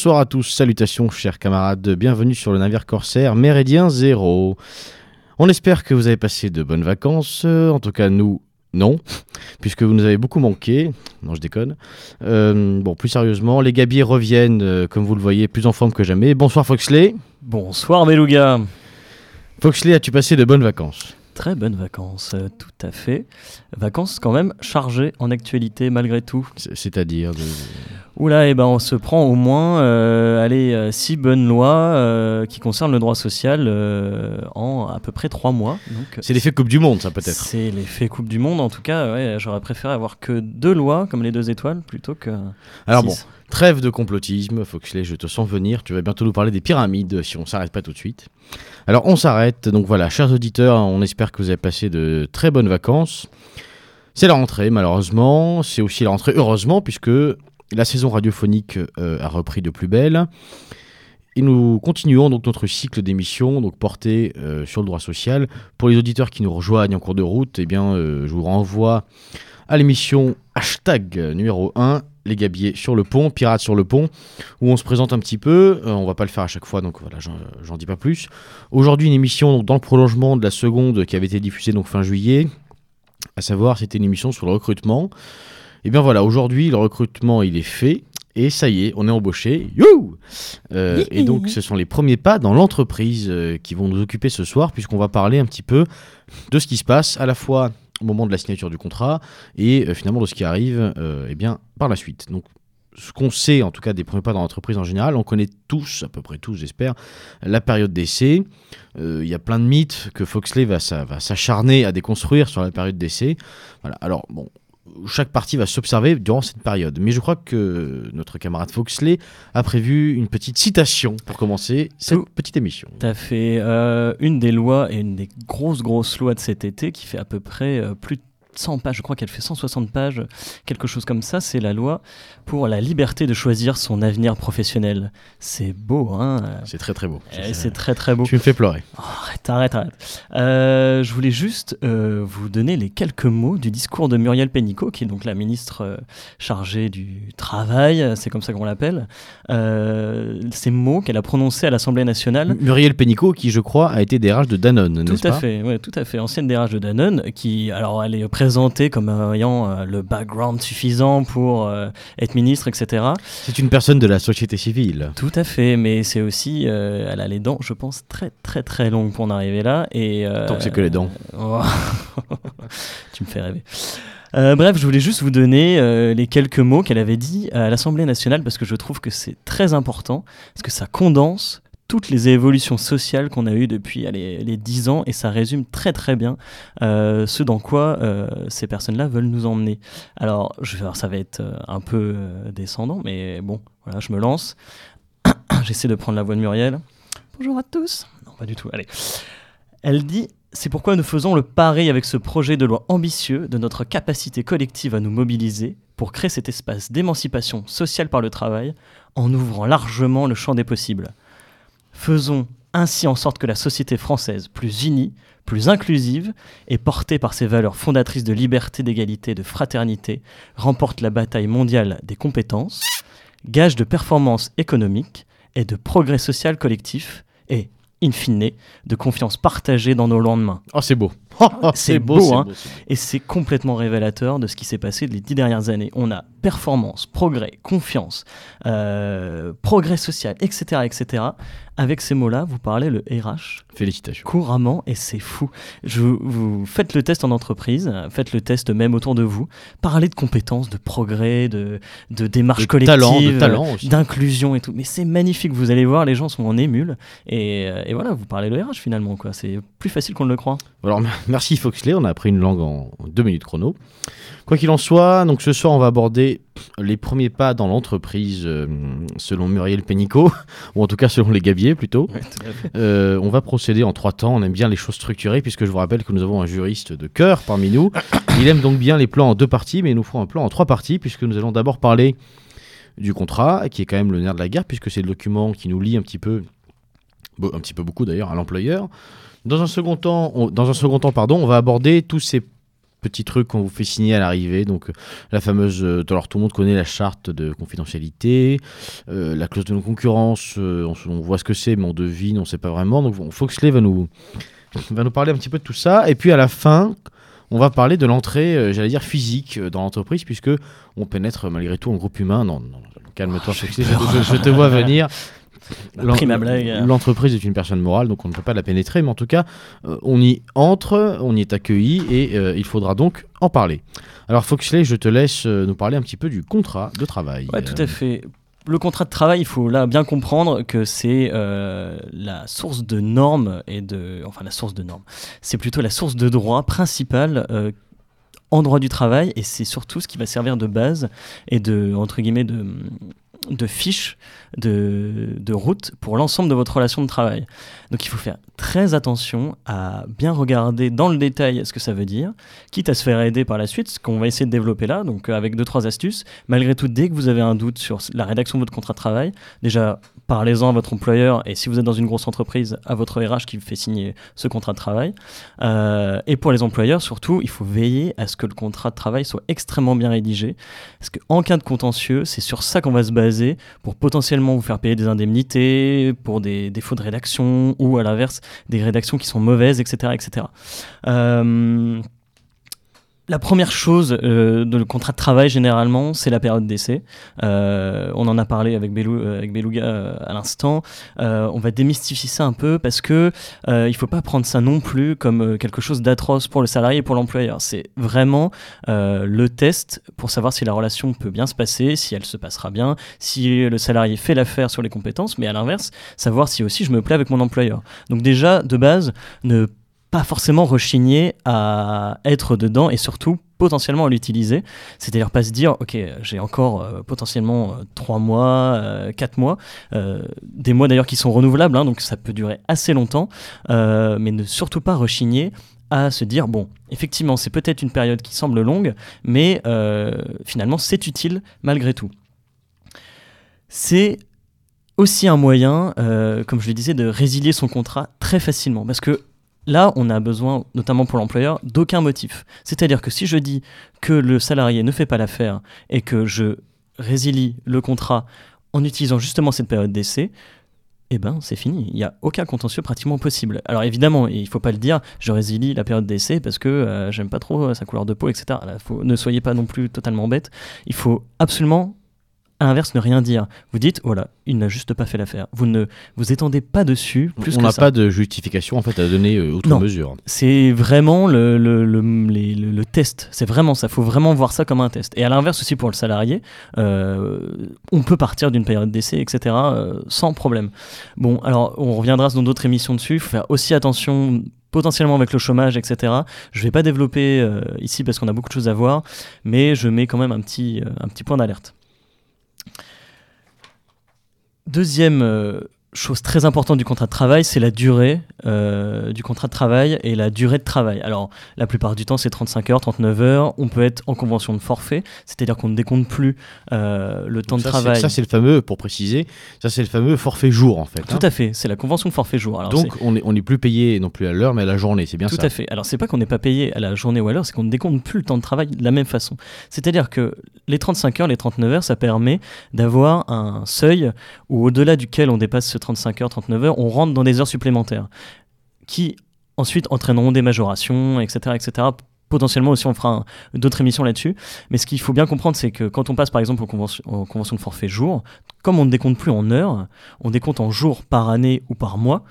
Bonsoir à tous, salutations chers camarades, bienvenue sur le navire corsaire Méridien Zéro. On espère que vous avez passé de bonnes vacances, euh, en tout cas nous, non, puisque vous nous avez beaucoup manqué. Non, je déconne. Euh, bon, plus sérieusement, les gabiers reviennent, euh, comme vous le voyez, plus en forme que jamais. Bonsoir Foxley. Bonsoir Beluga. Foxley, as-tu passé de bonnes vacances? Très bonnes vacances, euh, tout à fait. Vacances quand même chargées en actualité malgré tout. C'est-à-dire de- Oula, et ben on se prend au moins euh, allez, euh, six bonnes lois euh, qui concernent le droit social euh, en à peu près trois mois. C'est l'effet Coupe du Monde, ça peut-être. C'est l'effet Coupe du Monde. En tout cas, ouais, j'aurais préféré avoir que deux lois comme les deux étoiles plutôt que. Alors bon. Trêve de complotisme, Foxley, je te sens venir. Tu vas bientôt nous parler des pyramides si on s'arrête pas tout de suite. Alors on s'arrête. Donc voilà, chers auditeurs, on espère que vous avez passé de très bonnes vacances. C'est la rentrée, malheureusement. C'est aussi la rentrée, heureusement, puisque la saison radiophonique euh, a repris de plus belle. Et nous continuons donc notre cycle d'émissions donc porté euh, sur le droit social. Pour les auditeurs qui nous rejoignent en cours de route, eh bien, euh, je vous renvoie à l'émission hashtag numéro 1, les gabiers sur le pont, pirates sur le pont, où on se présente un petit peu. Euh, on va pas le faire à chaque fois, donc voilà, j'en- dis pas plus. Aujourd'hui, une émission donc, dans le prolongement de la seconde qui avait été diffusée donc fin juillet, à savoir c'était une émission sur le recrutement. Et bien voilà, aujourd'hui le recrutement il est fait. Et ça y est, on est embauché. You Euh, et donc, ce sont les premiers pas dans l'entreprise euh, qui vont nous occuper ce soir, puisqu'on va parler un petit peu de ce qui se passe à la fois au moment de la signature du contrat et euh, finalement de ce qui arrive eh bien, par la suite. Donc, ce qu'on sait, en tout cas des premiers pas dans l'entreprise en général, on connaît tous, à peu près tous j'espère, la période d'essai. Euh, Il y a plein de mythes que Foxley va, va s'acharner à déconstruire sur la période d'essai. Voilà. Alors, bon, chaque partie va s'observer durant cette période. Mais je crois que notre camarade Foxley a prévu une petite citation pour commencer cette Tout. petite émission. À fait. Euh, une des lois et une des grosses, grosses lois de cet été qui fait à peu près euh, plus de 100 pages, je crois qu'elle fait 160 pages, quelque chose comme ça, c'est la loi pour la liberté de choisir son avenir professionnel. C'est beau, hein C'est très très beau. Eh, C'est très très beau. Tu me fais pleurer. Oh, arrête, arrête, arrête. Euh, je voulais juste euh, vous donner les quelques mots du discours de Muriel Pénicaud, qui est donc la ministre euh, chargée du travail, c'est comme ça qu'on l'appelle. Ces mots qu'elle a prononcés à l'Assemblée nationale. Muriel Pénicaud, qui je crois a été DRH de Danone, Tout n'est-ce à pas? fait, ouais, tout à fait. Ancienne DRH de Danone, qui, alors, elle est présentée comme ayant euh, le background suffisant pour euh, être ministre, etc. C'est une personne de la société civile. Tout à fait, mais c'est aussi, euh, elle a les dents, je pense, très très très longues pour en arriver là. Et, Tant que c'est que les dents. Oh. tu me fais rêver. Euh, bref, je voulais juste vous donner euh, les quelques mots qu'elle avait dit à l'Assemblée nationale parce que je trouve que c'est très important, parce que ça condense toutes les évolutions sociales qu'on a eues depuis allez, les 10 ans et ça résume très très bien euh, ce dans quoi euh, ces personnes-là veulent nous emmener. Alors, je, alors, ça va être euh, un peu descendant, mais bon, voilà, je me lance. J'essaie de prendre la voix de Muriel. Bonjour à tous. Non, pas du tout. Allez. Elle dit C'est pourquoi nous faisons le pari avec ce projet de loi ambitieux de notre capacité collective à nous mobiliser pour créer cet espace d'émancipation sociale par le travail en ouvrant largement le champ des possibles. Faisons ainsi en sorte que la société française, plus unie, plus inclusive et portée par ses valeurs fondatrices de liberté, d'égalité, de fraternité, remporte la bataille mondiale des compétences, gage de performance économique et de progrès social collectif, et, in fine, de confiance partagée dans nos lendemains. Oh, c'est beau. C'est beau, hein. beau, c'est beau. Et c'est complètement révélateur de ce qui s'est passé les dix dernières années. On a performance, progrès, confiance, euh, progrès social, etc., etc. Avec ces mots-là, vous parlez le RH Félicitations. couramment et c'est fou. Je, vous faites le test en entreprise, faites le test même autour de vous. Parlez de compétences, de progrès, de, de démarche De collective, talent, de talent aussi. d'inclusion et tout. Mais c'est magnifique, vous allez voir, les gens sont en émule. Et, euh, et voilà, vous parlez le RH finalement. quoi. C'est plus facile qu'on ne le croit. Alors, merci Foxley, on a appris une langue en deux minutes chrono. Quoi qu'il en soit, donc ce soir on va aborder les premiers pas dans l'entreprise euh, selon Muriel Pénicaud, ou en tout cas selon les Gabiers plutôt. Euh, on va procéder en trois temps, on aime bien les choses structurées puisque je vous rappelle que nous avons un juriste de cœur parmi nous. Il aime donc bien les plans en deux parties, mais nous ferons un plan en trois parties puisque nous allons d'abord parler du contrat, qui est quand même le nerf de la guerre puisque c'est le document qui nous lie un petit peu, un petit peu beaucoup d'ailleurs, à l'employeur. Dans un second temps, on, dans un second temps pardon, on va aborder tous ces petits trucs qu'on vous fait signer à l'arrivée. Donc, euh, la fameuse. Euh, alors, tout le monde connaît la charte de confidentialité, euh, la clause de non-concurrence. on, voit ce que c'est, mais on devine, on ne sait pas vraiment. Donc, Foxley va nous, va nous parler un petit peu de tout ça. Et puis, à la fin, on va parler de l'entrée, j'allais dire physique, dans l'entreprise, puisque on pénètre malgré tout en groupe humain. Non, non, calme-toi, oh, je, te vois venir. L'entreprise est une personne morale, donc on ne peut pas la pénétrer, mais en tout cas, euh, on y entre, on y est accueilli et euh, il faudra donc en parler. Alors Foxley, je te laisse euh, nous parler un petit peu du contrat de travail. Ouais, tout à fait. Le contrat de travail, il faut là bien comprendre que c'est la source de normes et de, enfin la source de normes. C'est plutôt la source de droit principale en droit du travail et c'est surtout ce qui va servir de base et de entre guillemets de de fiches de, de route pour l'ensemble de votre relation de travail. Donc il faut faire très attention à bien regarder dans le détail ce que ça veut dire, quitte à se faire aider par la suite, ce qu'on va essayer de développer là, donc euh, avec deux, trois astuces. Malgré tout, dès que vous avez un doute sur la rédaction de votre contrat de travail, déjà parlez-en à votre employeur et si vous êtes dans une grosse entreprise, à votre RH qui vous fait signer ce contrat de travail. Euh, et pour les employeurs, surtout, il faut veiller à ce que le contrat de travail soit extrêmement bien rédigé, parce qu'en cas de contentieux, c'est sur ça qu'on va se baser pour potentiellement vous faire payer des indemnités, pour des défauts de rédaction ou à l'inverse des rédactions qui sont mauvaises, etc. etc. la première chose euh, de le contrat de travail, généralement, c'est la période d'essai. Euh, on en a parlé avec, Belou, avec Beluga à l'instant. on va démystifier ça un peu parce que il faut pas prendre ça non plus comme quelque chose d'atroce pour le salarié et pour l'employeur. C'est vraiment le test pour savoir si la relation peut bien se passer, si elle se passera bien, si le salarié fait l'affaire sur les compétences, mais à l'inverse, savoir si aussi je me plais avec mon employeur. Donc déjà, de base, ne pas forcément rechigner à être dedans et surtout potentiellement à l'utiliser. C'est-à-dire pas se dire, ok, j'ai encore euh, potentiellement euh, trois mois, euh, quatre mois, des mois d'ailleurs qui sont renouvelables, hein, donc ça peut durer assez longtemps, mais ne surtout pas rechigner à se dire, bon, effectivement, c'est peut-être une période qui semble longue, mais finalement, c'est utile malgré tout. C'est aussi un moyen, comme je le disais, de résilier son contrat très facilement. Parce que Là, on a besoin, notamment pour l'employeur, d'aucun motif. C'est-à-dire que si je dis que le salarié ne fait pas l'affaire et que je résilie le contrat en utilisant justement cette période d'essai, eh ben c'est fini. Il n'y a aucun contentieux pratiquement possible. Alors évidemment, il ne faut pas le dire, je résilie la période d'essai parce que euh, j'aime pas trop sa couleur de peau, etc. ne soyez pas non plus totalement bête. Il faut absolument à l'inverse, ne rien dire. Vous dites, voilà, il n'a juste pas fait l'affaire. Vous ne vous étendez pas dessus. Plus On n'a pas de justification en fait à donner euh, outre mesure. C'est vraiment le, le, le, le test. C'est vraiment ça. Il faut vraiment voir ça comme un test. Et à l'inverse aussi pour le salarié, euh, on peut partir d'une période d'essai, etc. Euh, sans problème. Bon, alors on reviendra dans d'autres émissions dessus. Il faut faire aussi attention potentiellement avec le chômage, etc. Je ne vais pas développer ici parce qu'on a beaucoup de choses à voir, mais je mets quand même un petit, un petit point d'alerte. Deuxième euh, chose très importante du contrat de travail, c'est la durée euh, du contrat de travail et la durée de travail. Alors, la plupart du temps, c'est 35 heures, 39 heures. On peut être en convention de forfait, c'est-à-dire qu'on ne décompte plus euh, le temps de travail. Ça, c'est le fameux, pour préciser, ça, c'est le fameux forfait jour, en fait. Tout hein. à fait, c'est la convention de forfait jour. Alors, Donc, on n'est on est plus payé non plus à l'heure, mais à la journée, c'est bien ça Tout à fait. Alors, c'est pas qu'on n'est pas payé à la journée ou à l'heure, c'est qu'on ne décompte plus le temps de travail de la même façon. C'est-à-dire que les 35 heures, les 39 heures, ça permet d'avoir un seuil où, au-delà duquel on dépasse ce 35 heures, 39 heures, on rentre dans des heures supplémentaires qui ensuite entraîneront des majorations, etc. etc. Potentiellement aussi, on fera d'autres émissions là-dessus. Mais ce qu'il faut bien comprendre, c'est que quand on passe par exemple en convention, convention de forfait jour, comme on ne décompte plus en heures, on décompte en jours par année ou par mois,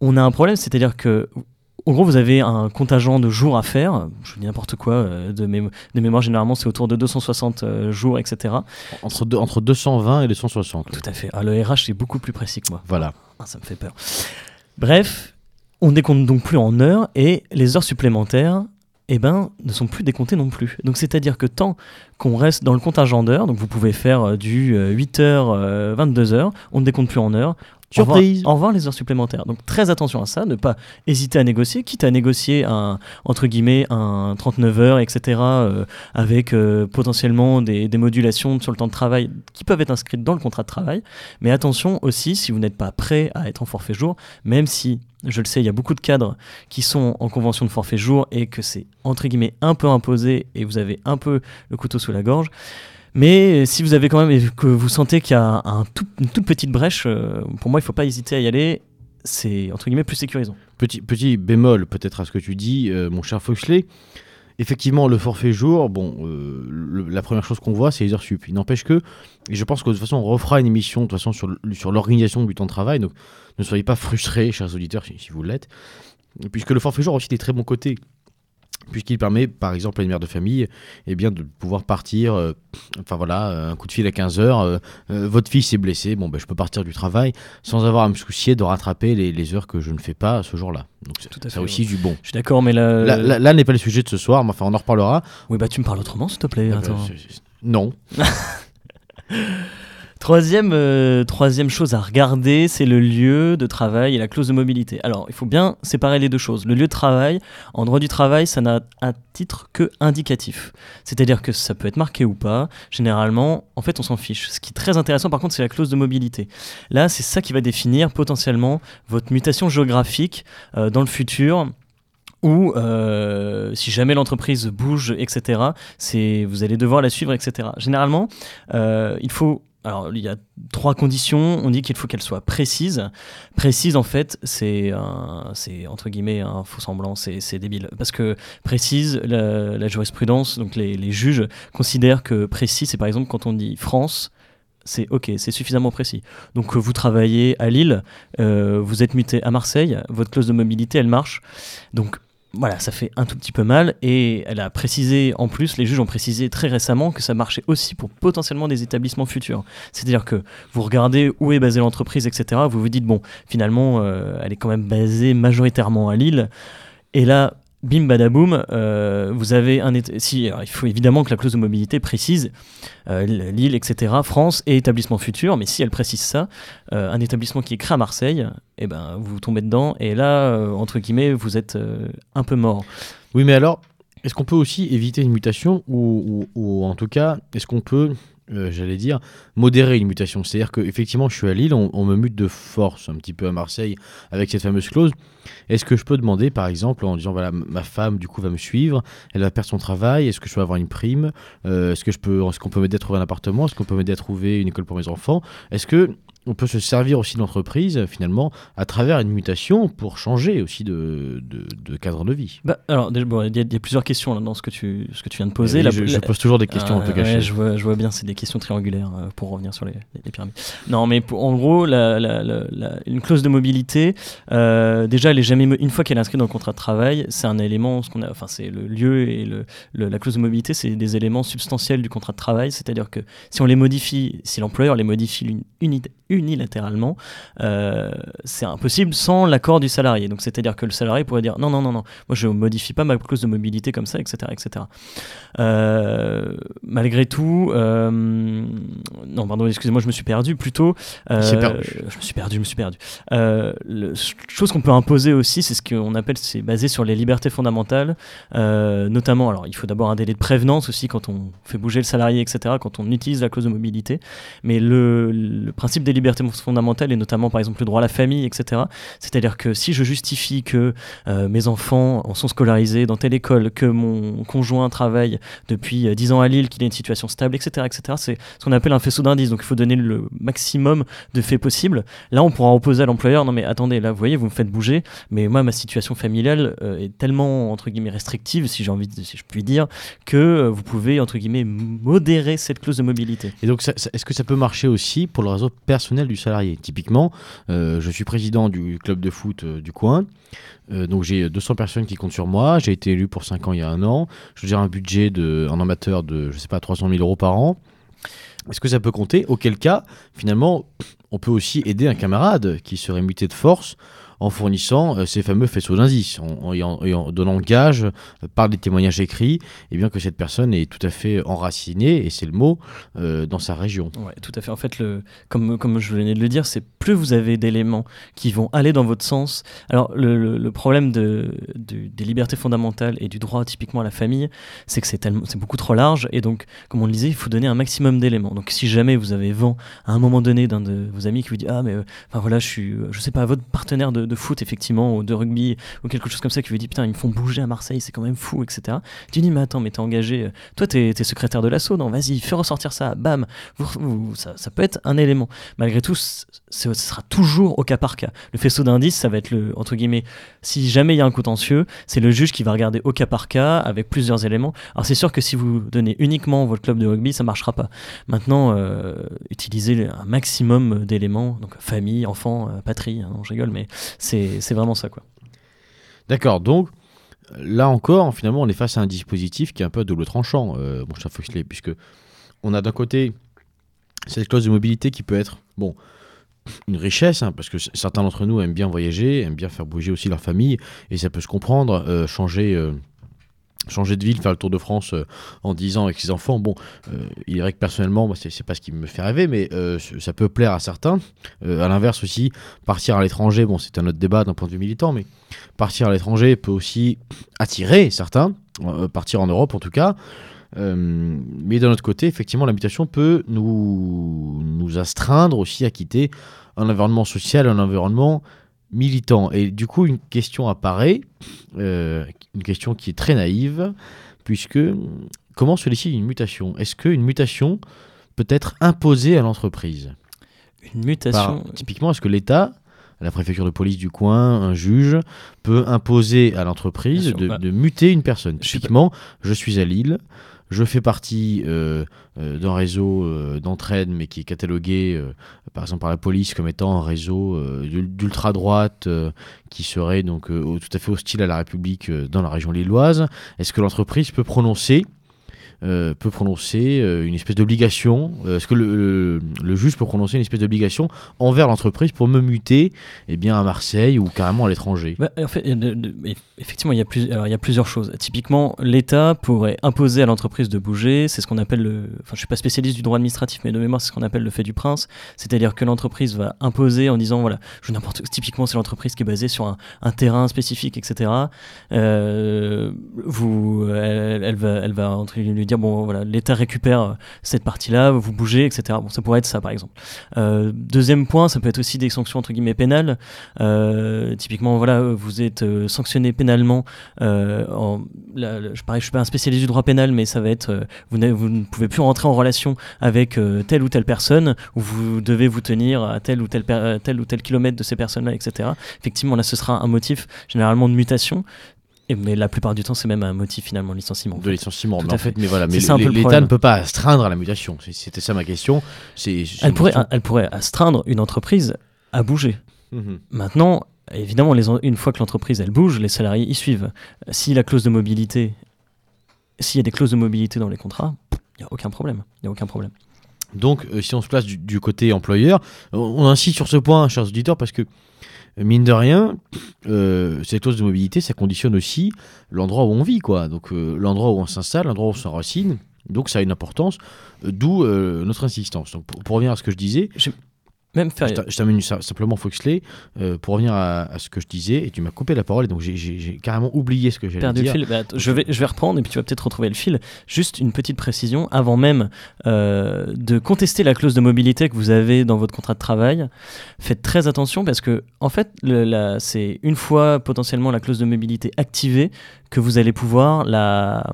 on a un problème, c'est-à-dire que en gros, vous avez un contingent de jours à faire, je dis n'importe quoi, euh, de, de, mémoire généralement c'est autour de 260 euh, jours, etc. Entre, entre 220 et 260. Tout à fait. Ah, le RH c'est beaucoup plus précis que moi. Voilà. Ah, ça me fait peur. Bref, On ne décompte donc plus en heures et les heures supplémentaires eh ben, ne sont plus décomptées non plus. Donc c'est-à-dire que tant qu'on reste dans le contingent d'heures, donc vous pouvez faire euh, du 8h, 22h, on ne décompte plus en heures, Surprise. Au revoir, les heures supplémentaires. Donc très attention à ça, ne pas hésiter à négocier, quitte à négocier un entre guillemets un 39 heures, etc. euh, avec euh, potentiellement des, des modulations sur le temps de travail qui peuvent être inscrites dans le contrat de travail. Mais attention aussi, si vous n'êtes pas prêt à être en forfait jour, même si je le sais, il y a beaucoup de cadres qui sont en convention de forfait jour et que c'est entre guillemets un peu imposé et vous avez un peu le couteau sous la gorge. Mais si vous avez quand même que vous sentez qu'il y a un tout- une toute petite brèche, euh, pour moi, il ne faut pas hésiter à y aller. C'est entre guillemets plus sécurisant. Petit, petit bémol peut-être à ce que tu dis, euh, mon cher Foxley. Effectivement, le forfait jour, bon, euh, la première chose qu'on voit, c'est les heures sup. Il n'empêche que, et je pense que de toute façon, on refera une émission de toute façon sur l'organisation du temps de travail, donc ne soyez pas frustrés, chers auditeurs, si, si vous l'êtes. Puisque le forfait jour a aussi des très bons côtés. Puisqu'il permet, par exemple, à une mère de famille, eh bien, de pouvoir partir, euh, enfin voilà, euh, un coup de fil à 15h, votre fils est blessé, bon, ben, je peux partir du travail sans avoir à me soucier de rattraper les, les heures que je ne fais pas ce jour-là. Donc, c'est- Tout à ça fait, a aussi du bon. Je suis d'accord, mais là, Là, là- là n'est pas le sujet de ce soir, mais enfin, on en reparlera. oui, bah tu me parles autrement, s'il te plaît. Euh, attends. c'est- c'est- non. Troisième, euh, troisième chose à regarder, c'est le lieu de travail et la clause de mobilité. Alors, il faut bien séparer les deux choses. Le lieu de travail, en droit du travail, ça n'a un titre que indicatif. C'est-à-dire que ça peut être marqué ou pas. Généralement, en fait, on s'en fiche. Ce qui est très intéressant, par contre, c'est la clause de mobilité. Là, c'est ça qui va définir potentiellement votre mutation géographique euh, dans le futur ou euh, si jamais l'entreprise bouge, etc., vous allez devoir la suivre, etc. Généralement, il faut... Alors, il y a trois conditions. On dit qu'il faut qu'elle soit précise. Précise, en fait, c'est entre guillemets un faux semblant, c'est débile. Parce que précise, la, la jurisprudence, donc les, les juges considèrent que précis, c'est par exemple quand on dit France, c'est ok, c'est suffisamment précis. Donc euh, vous travaillez à Lille, euh, vous êtes muté à Marseille, votre clause de mobilité, elle marche. Donc voilà, ça fait un tout petit peu mal. Et elle a précisé, en plus, les juges ont précisé très récemment que ça marchait aussi pour potentiellement des établissements futurs. C'est-à-dire que vous regardez où est basée l'entreprise, etc. Vous vous dites, bon, finalement, euh, elle est quand même basée majoritairement à Lille. Et là, bim badaboum, euh, vous avez un si il faut évidemment que la clause de mobilité précise euh, Lille, etc., France et établissement futur, mais si elle précise ça, euh, un établissement qui est créé à Marseille, eh ben vous tombez dedans et là entre guillemets vous êtes un peu mort. Oui, mais alors, est-ce qu'on peut aussi éviter une mutation ou, en tout cas, est-ce qu'on peut, j'allais dire, modérer une mutation? C'est-à-dire qu'effectivement, je suis à Lille, on, on me mute de force un petit peu à Marseille avec cette fameuse clause. Est-ce que je peux demander, par exemple, en disant, voilà, ma femme, du coup, va me suivre, elle va perdre son travail, est-ce que je peux avoir une prime Euh, Est-ce que je peux, est-ce qu'on peut m'aider à trouver un appartement Est-ce qu'on peut m'aider à trouver une école pour mes enfants? Est-ce que on peut se servir aussi de l'entreprise, finalement, à travers une mutation pour changer aussi de, de- de cadre de vie? Bah, alors déjà, bon, il y, a- il y a plusieurs questions là, dans ce que tu ce que tu viens de poser. Oui, La- je, pose toujours des questions un peu cachées. ouais, je, vois, je vois bien, c'est des questions triangulaires euh, pour revenir sur les, les pyramides. Non, mais pour- en gros, la- la- la- la- une clause de mobilité, euh, déjà, elle est jamais une fois qu'elle est inscrite dans le contrat de travail, c'est un élément, ce qu'on a, enfin, c'est le lieu et le, le- la clause de mobilité, c'est des éléments substantiels du contrat de travail, c'est-à-dire que si on les modifie, si l'employeur les modifie uni- uni- unilatéralement, euh, c'est impossible sans l'accord du salarié. Donc, c'est-à-dire que le salarié pourrait dire non, non, non, non, moi je modifie pas ma clause de mobilité comme ça, etc., etc. Euh, malgré tout, euh, non, pardon, excusez-moi, je me suis perdu. Plutôt, perdu. je me suis perdu, je me suis perdu. Le- chose qu'on peut imposer aussi, c'est ce qu'on appelle, c'est basé sur les libertés fondamentales, euh, notamment. Alors, il faut d'abord un délai de prévenance aussi quand on fait bouger le salarié, etc., quand on utilise la clause de mobilité. Mais le, principe des libertés fondamentales et notamment, par exemple, le droit à la famille, etc. C'est-à-dire que si je justifie que euh, mes enfants en sont scolarisés dans telle école, que mon conjoint travaille depuis euh, 10 ans à Lille, qu'il a une situation stable, etc., etc., c'est ce qu'on appelle un faisceau d'indices. Donc il faut donner le maximum de faits possibles. Là, on pourra opposer à l'employeur, non mais attendez, là, vous voyez, vous me faites bouger, mais moi, ma situation familiale euh, est tellement, entre guillemets, restrictive, si j'ai envie, de, si je puis dire, que euh, vous pouvez, entre guillemets, modérer cette clause de mobilité. Et donc, est-ce que ça peut marcher aussi pour le réseau personnel du salarié? Typiquement, euh, je suis président du club de foot du coin. Donc j'ai 200 personnes qui comptent sur moi. J'ai été élu pour 5 ans il y a un an. Je gère un budget de, en amateur de, je sais pas, 300 000 euros par an. Est-ce que ça peut compter? Auquel cas, finalement, on peut aussi aider un camarade qui serait muté de force en fournissant euh, ces fameux faisceaux d'indices, en, en- donnant gage euh, par des témoignages écrits, et bien que cette personne est tout à fait enracinée, et c'est le mot, euh, dans sa région. Ouais, tout à fait. En fait, comme, je venais de le dire, c'est plus vous avez d'éléments qui vont aller dans votre sens. Alors, le, problème de, de- des libertés fondamentales et du droit typiquement à la famille, c'est que c'est beaucoup trop large. Et donc, comme on le disait, il faut donner un maximum d'éléments. Donc, si jamais vous avez vent à un moment donné d'un de vos amis qui vous dit Ah, mais voilà, je suis, je sais pas, votre partenaire de foot, effectivement, ou de rugby, ou quelque chose comme ça, qui vous dit Putain, ils me font bouger à Marseille, c'est quand même fou, etc. Tu dis Mais attends, mais t'es engagé, euh, toi, t'es es secrétaire de l'assaut, non Vas-y, fais ressortir ça, bam ça, peut être un élément. Malgré tout, ce sera toujours au cas par cas. Le faisceau d'indices, ça va être le, entre guillemets, si jamais il y a un contentieux, c'est le juge qui va regarder au cas par cas avec plusieurs éléments. Alors c'est sûr que si vous donnez uniquement votre club de rugby, ça marchera pas. Maintenant, euh, utilisez un maximum d'éléments, donc famille, enfant, euh, patrie, hein, non, je rigole, mais c'est vraiment ça, quoi. D'accord, donc là encore, finalement, on est face à un dispositif qui est un peu à double tranchant, euh, mon cher Foxley, puisque on a d'un côté cette clause de mobilité qui peut être, bon, une richesse, hein, parce que certains d'entre nous aiment bien voyager, aiment bien faire bouger aussi leur famille, et ça peut se comprendre, euh, changer. euh, Changer de ville, faire le tour de France euh, en 10 ans avec ses enfants, bon, euh, il est vrai que personnellement, moi, c'est pas ce qui me fait rêver, mais euh, ça peut plaire à certains. À l'inverse aussi, partir à l'étranger, bon, c'est un autre débat d'un point de vue militant, mais partir à l'étranger peut aussi attirer certains, partir en Europe en tout cas. Mais d'un autre côté, effectivement, la mutation peut nous, nous astreindre aussi à quitter un environnement social, un environnement militant. Et du coup, une question apparaît, euh, une question qui est très naïve, puisque comment se décide une mutation? Est-ce qu'une mutation peut être imposée à l'entreprise? Une par- mutation. typiquement, est-ce que l'État, la préfecture de police du coin, un juge, peut imposer à l'entreprise de, bah. de muter une personne? Typiquement, je suis à Lille, je fais partie euh, euh, d'un réseau euh, d'entraide, mais qui est catalogué, par exemple, par la police comme étant un réseau d'ul- d'ultra-droite qui serait donc tout à fait hostile à la République dans la région lilloise. Est-ce que l'entreprise peut prononcer euh, peut prononcer euh, une espèce d'obligation euh, Est-ce que le, juge peut prononcer une espèce d'obligation envers l'entreprise pour me muter eh bien, à Marseille ou carrément à l'étranger? Bah, en fait, effectivement, il y, a plusieurs choses. Typiquement, l'État pourrait imposer à l'entreprise de bouger. C'est ce qu'on appelle le. Enfin, je suis pas spécialiste du droit administratif, mais de mémoire, c'est ce qu'on appelle le fait du prince. C'est-à-dire que l'entreprise va imposer en disant voilà. Typiquement, c'est l'entreprise qui est basée sur un, terrain spécifique, etc. Vous, elle, va, elle va entre lui dire bon, voilà, l'État récupère cette partie-là, vous bougez, etc. Bon, ça pourrait être ça, par exemple. Euh, deuxième point, ça peut être aussi des sanctions entre guillemets pénales. Euh, typiquement, voilà, vous êtes euh, sanctionné pénalement. euh, en, là, je, pareil, je suis pas un spécialiste du droit pénal, mais ça va être, euh, vous, ne pouvez plus rentrer en relation avec euh, telle ou telle personne, ou vous devez vous tenir à tel ou tel, tel ou tel kilomètre de ces personnes-là, etc. Effectivement, là, ce sera un motif généralement de mutation. Et, mais la plupart du temps, c'est même un motif finalement de licenciement. de licenciement Tout mais à fait, mais voilà mais l'État ne peut pas astreindre à la mutation c'était ça ma question c'est Elle pourrait, question- elle pourrait astreindre une entreprise à bouger. Mhm. Maintenant, évidemment, les une fois que l'entreprise elle bouge, les salariés y suivent. Si la clause de mobilité, s'il y a des clauses de mobilité dans les contrats, il n'y a aucun problème. Il y a aucun problème. Donc, euh, si on se place du, du côté employeur, on, on insiste sur ce point, chers auditeurs, parce que, mine de rien, euh, cette clause de mobilité, ça conditionne aussi l'endroit où on vit, quoi. Donc, euh, l'endroit où on s'installe, l'endroit où on s'enracine. Donc, ça a une importance, euh, d'où notre insistance. Donc, pour revenir à ce que je disais, Même faire. je termine simplement Foxley, euh, pour revenir à, à ce que je disais, et tu m'as coupé la parole, et donc j'ai- carrément oublié ce que j'allais perdu dire. le fil. Bah, je, vais, je vais reprendre et puis tu vas peut-être retrouver le fil. Juste une petite précision, avant même euh, de contester la clause de mobilité que vous avez dans votre contrat de travail, faites très attention parce que, en fait, c'est une fois potentiellement la clause de mobilité activée que vous allez pouvoir la,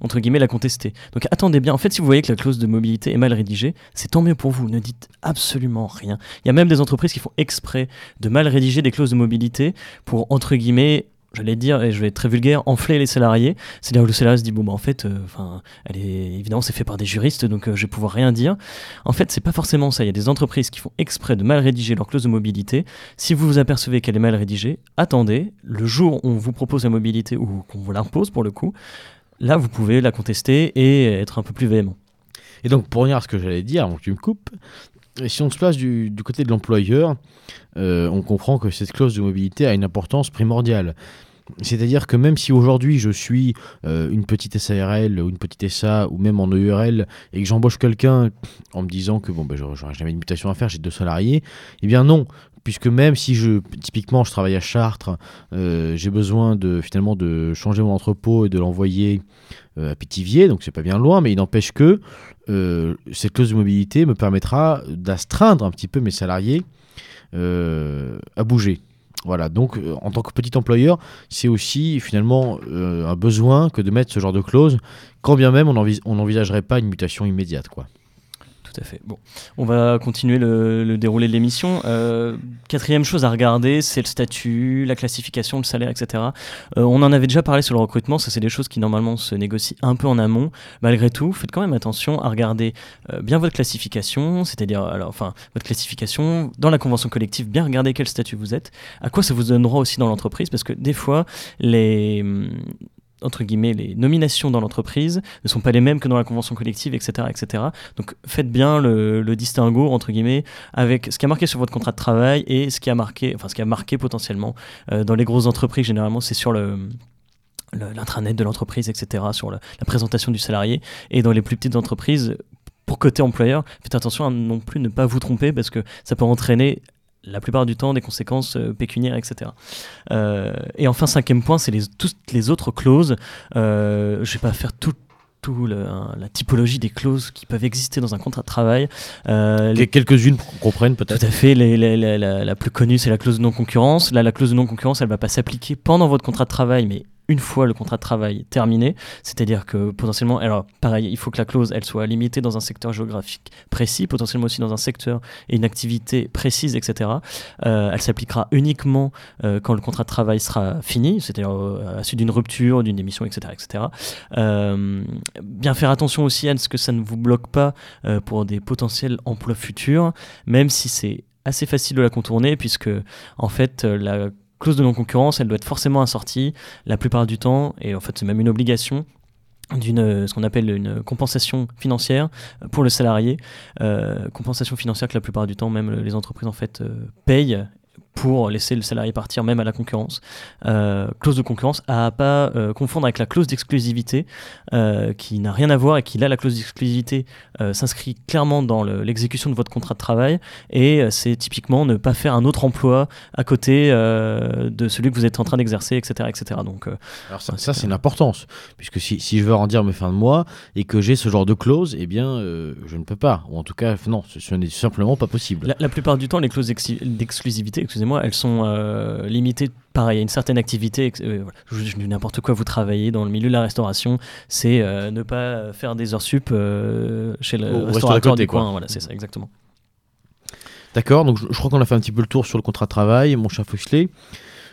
entre guillemets, la contester. Donc attendez bien. En fait, si vous voyez que la clause de mobilité est mal rédigée, c'est tant mieux pour vous. Ne dites absolument rien. Il y a même des entreprises qui font exprès de mal rédiger des clauses de mobilité pour, entre guillemets, j'allais dire, et je vais être très vulgaire, enfler les salariés. C'est-à-dire que le salarié se dit, bon, bah, en fait, euh, évidemment, c'est fait par des juristes, donc euh, je vais pouvoir rien dire. En fait, c'est pas forcément ça. Il y a des entreprises qui font exprès de mal rédiger leur clause de mobilité. Si vous vous apercevez qu'elle est mal rédigée, attendez. Le jour où on vous propose la mobilité ou qu'on vous l'impose, pour le coup, là, vous pouvez la contester et être un peu plus véhément. Et donc, pour revenir à ce que j'allais dire, avant que tu me coupes, Et si on se place du, côté de l'employeur, on comprend que cette clause de mobilité a une importance primordiale. C'est-à-dire que même si aujourd'hui je suis euh, une petite SARL ou une petite SA ou même en EURL et que j'embauche quelqu'un en me disant que bon, ben, j'aurai jamais de mutation à faire, j'ai deux salariés, eh bien non, puisque même si je typiquement je travaille à Chartres, euh, j'ai besoin de finalement de changer mon entrepôt et de l'envoyer euh, à Pithiviers, donc c'est pas bien loin, mais il n'empêche que cette clause de mobilité me permettra d'astreindre un petit peu mes salariés à bouger. Voilà, donc euh, en tant que petit employeur, c'est aussi finalement euh, un besoin que de mettre ce genre de clause, quand bien même on n'envisagerait pas une mutation immédiate. quoi tout à fait. Bon, on va continuer le, déroulé de l'émission. Euh, quatrième chose à regarder, c'est le statut, la classification, le salaire, etc. Euh, on en avait déjà parlé sur le recrutement, ça c'est des choses qui normalement se négocient un peu en amont. Malgré tout, faites quand même attention à regarder euh, bien votre classification, c'est-à-dire, alors, enfin, votre classification dans la convention collective, bien regarder quel statut vous êtes, à quoi ça vous donne droit aussi dans l'entreprise, parce que des fois, les, entre guillemets, les nominations dans l'entreprise ne sont pas les mêmes que dans la convention collective, etc. etc. Donc faites bien le, distinguo, entre guillemets, avec ce qui a marqué sur votre contrat de travail et ce qui a marqué, enfin ce qui a marqué potentiellement euh, dans les grosses entreprises, généralement c'est sur le l'intranet de l'entreprise, etc., sur la, présentation du salarié. Et dans les plus petites entreprises, pour côté employeur, faites attention à non plus ne pas vous tromper parce que ça peut entraîner la plupart du temps des conséquences euh, pécuniaires, etc. Euh, et enfin, cinquième point, c'est les, toutes les autres clauses. Euh, je ne vais pas faire tout, tout la typologie des clauses qui peuvent exister dans un contrat de travail. Quelques-unes pour qu'on comprenne peut-être. Tout à fait. la, la, plus connue, c'est la clause de non-concurrence. Là, la clause de non-concurrence, elle ne va pas s'appliquer pendant votre contrat de travail, mais une fois le contrat de travail terminé, c'est-à-dire que potentiellement, alors pareil, il faut que la clause elle soit limitée dans un secteur géographique précis, potentiellement aussi dans un secteur et une activité précise, etc. Euh, elle s'appliquera uniquement euh, quand le contrat de travail sera fini, c'est-à-dire euh, à la suite d'une rupture, d'une démission, etc., etc. bien faire attention aussi à ce que ça ne vous bloque pas pour des potentiels emplois futurs, même si c'est assez facile de la contourner puisque en fait la clause de non-concurrence, elle doit être forcément assortie la plupart du temps, et en fait c'est même une obligation d'une euh, ce qu'on appelle une compensation financière pour le salarié euh, compensation financière que la plupart du temps même les entreprises en fait euh, payent pour laisser le salarié partir même à la concurrence. Euh, clause de concurrence à pas euh, confondre avec la clause d'exclusivité euh, qui n'a rien à voir et qui là la clause d'exclusivité s'inscrit clairement dans l'exécution de votre contrat de travail et c'est typiquement ne pas faire un autre emploi à côté de celui que vous êtes en train d'exercer, etc., etc. Donc, Alors ça, ça c'est une importance puisque si, si, je veux rendir mes fins de mois et que j'ai ce genre de clause, eh bien je ne peux pas ou en tout cas non, ce, n'est simplement pas possible. La, la plupart du temps les clauses d'exclusivité, elles sont euh, limitées pareil à une certaine activité. Euh, je, dis n'importe quoi, vous travaillez dans le milieu de la restauration, c'est euh, ne pas faire des heures sup chez le restaurateur du coin. Voilà, c'est ça, exactement. D'accord, donc je, crois qu'on a fait un petit peu le tour sur le contrat de travail, mon cher Foxley.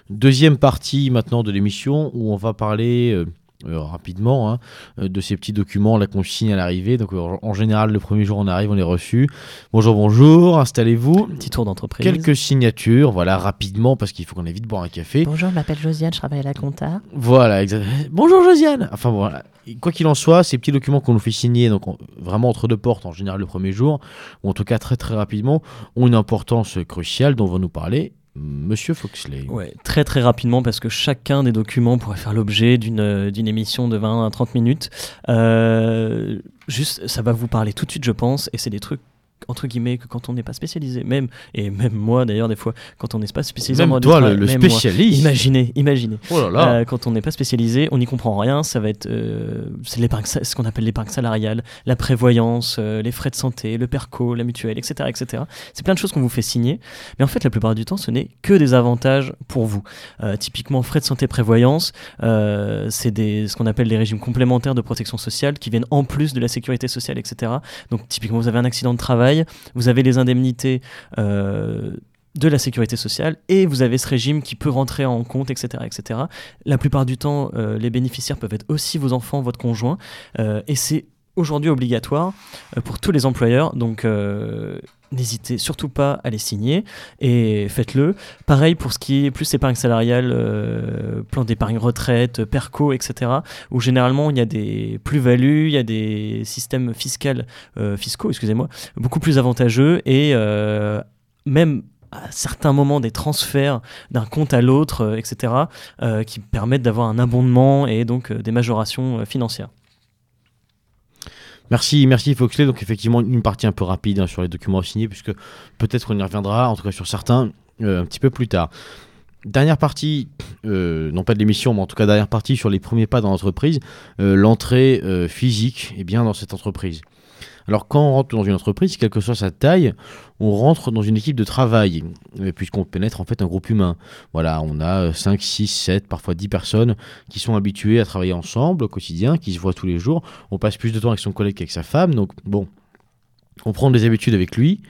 Deuxième partie maintenant de l'émission où on va parler euh, rapidement hein, euh, de ces petits documents la qu'on signe à l'arrivée. Donc euh, en général, le premier jour on arrive, on est reçu. Bonjour, bonjour, installez-vous. Petit tour d'entreprise. Quelques signatures, voilà, rapidement parce qu'il faut qu'on aille vite boire un café. Bonjour, je m'appelle Josiane, je travaille à la compta. Voilà, exactement. Bonjour Josiane. Enfin voilà. Quoi qu'il en soit, ces petits documents qu'on nous fait signer, donc vraiment entre deux portes en général le premier jour, ou en tout cas très très rapidement, ont une importance cruciale dont on va nous parler Monsieur Foxley. Ouais, très très rapidement parce que chacun des documents pourrait faire l'objet d'une euh, émission de 20 à 30 minutes. Euh, juste, ça va vous parler tout de suite, je pense, et c'est des trucs entre guillemets que quand on n'est pas spécialisé même et même moi d'ailleurs des fois quand on n'est pas spécialisé même toi le, spécialiste. Imaginez imaginez. Oh euh, quand on n'est pas spécialisé on n'y comprend rien ça va être euh, c'est ce qu'on appelle l'épargne salariale la prévoyance euh, les frais de santé le perco la mutuelle etc etc c'est plein de choses qu'on vous fait signer mais en fait la plupart du temps ce n'est que des avantages pour vous. Typiquement frais de santé prévoyance c'est des ce qu'on appelle les régimes complémentaires de protection sociale qui viennent en plus de la sécurité sociale etc donc typiquement vous avez un accident de travail vous avez les indemnités euh, de la sécurité sociale et vous avez ce régime qui peut rentrer en compte, etc. La plupart du temps, euh, les bénéficiaires peuvent être aussi vos enfants, votre conjoint, euh, et c'est aujourd'hui obligatoire euh, pour tous les employeurs. Donc euh, n'hésitez surtout pas à les signer et faites-le. Pareil pour ce qui est plus épargne salariale, euh, plan d'épargne retraite, PERCO, etc. Où généralement il y a des plus-values, il y a des systèmes fiscaux, fiscaux excusez-moi, beaucoup plus avantageux et même à certains moments des transferts d'un compte à l'autre, etc., qui permettent d'avoir un abondement et donc des majorations financières. Merci, merci Foxley. Donc effectivement, une partie un peu rapide hein, sur les documents signés, puisque peut-être qu'on y reviendra, en tout cas sur certains, euh, un petit peu plus tard. Dernière partie, euh, non pas de l'émission, mais en tout cas dernière partie sur les premiers pas dans l'entreprise, euh, l'entrée physique est bien dans cette entreprise. Alors quand on rentre dans une entreprise, quelle que soit sa taille, on rentre dans une équipe de travail, puisqu'on pénètre en fait un groupe humain. Voilà, on a 5, 6, 7, parfois 10 personnes qui sont habituées à travailler ensemble au quotidien, qui se voient tous les jours. On passe plus de temps avec son collègue qu'avec sa femme, donc bon, on prend des habitudes avec lui.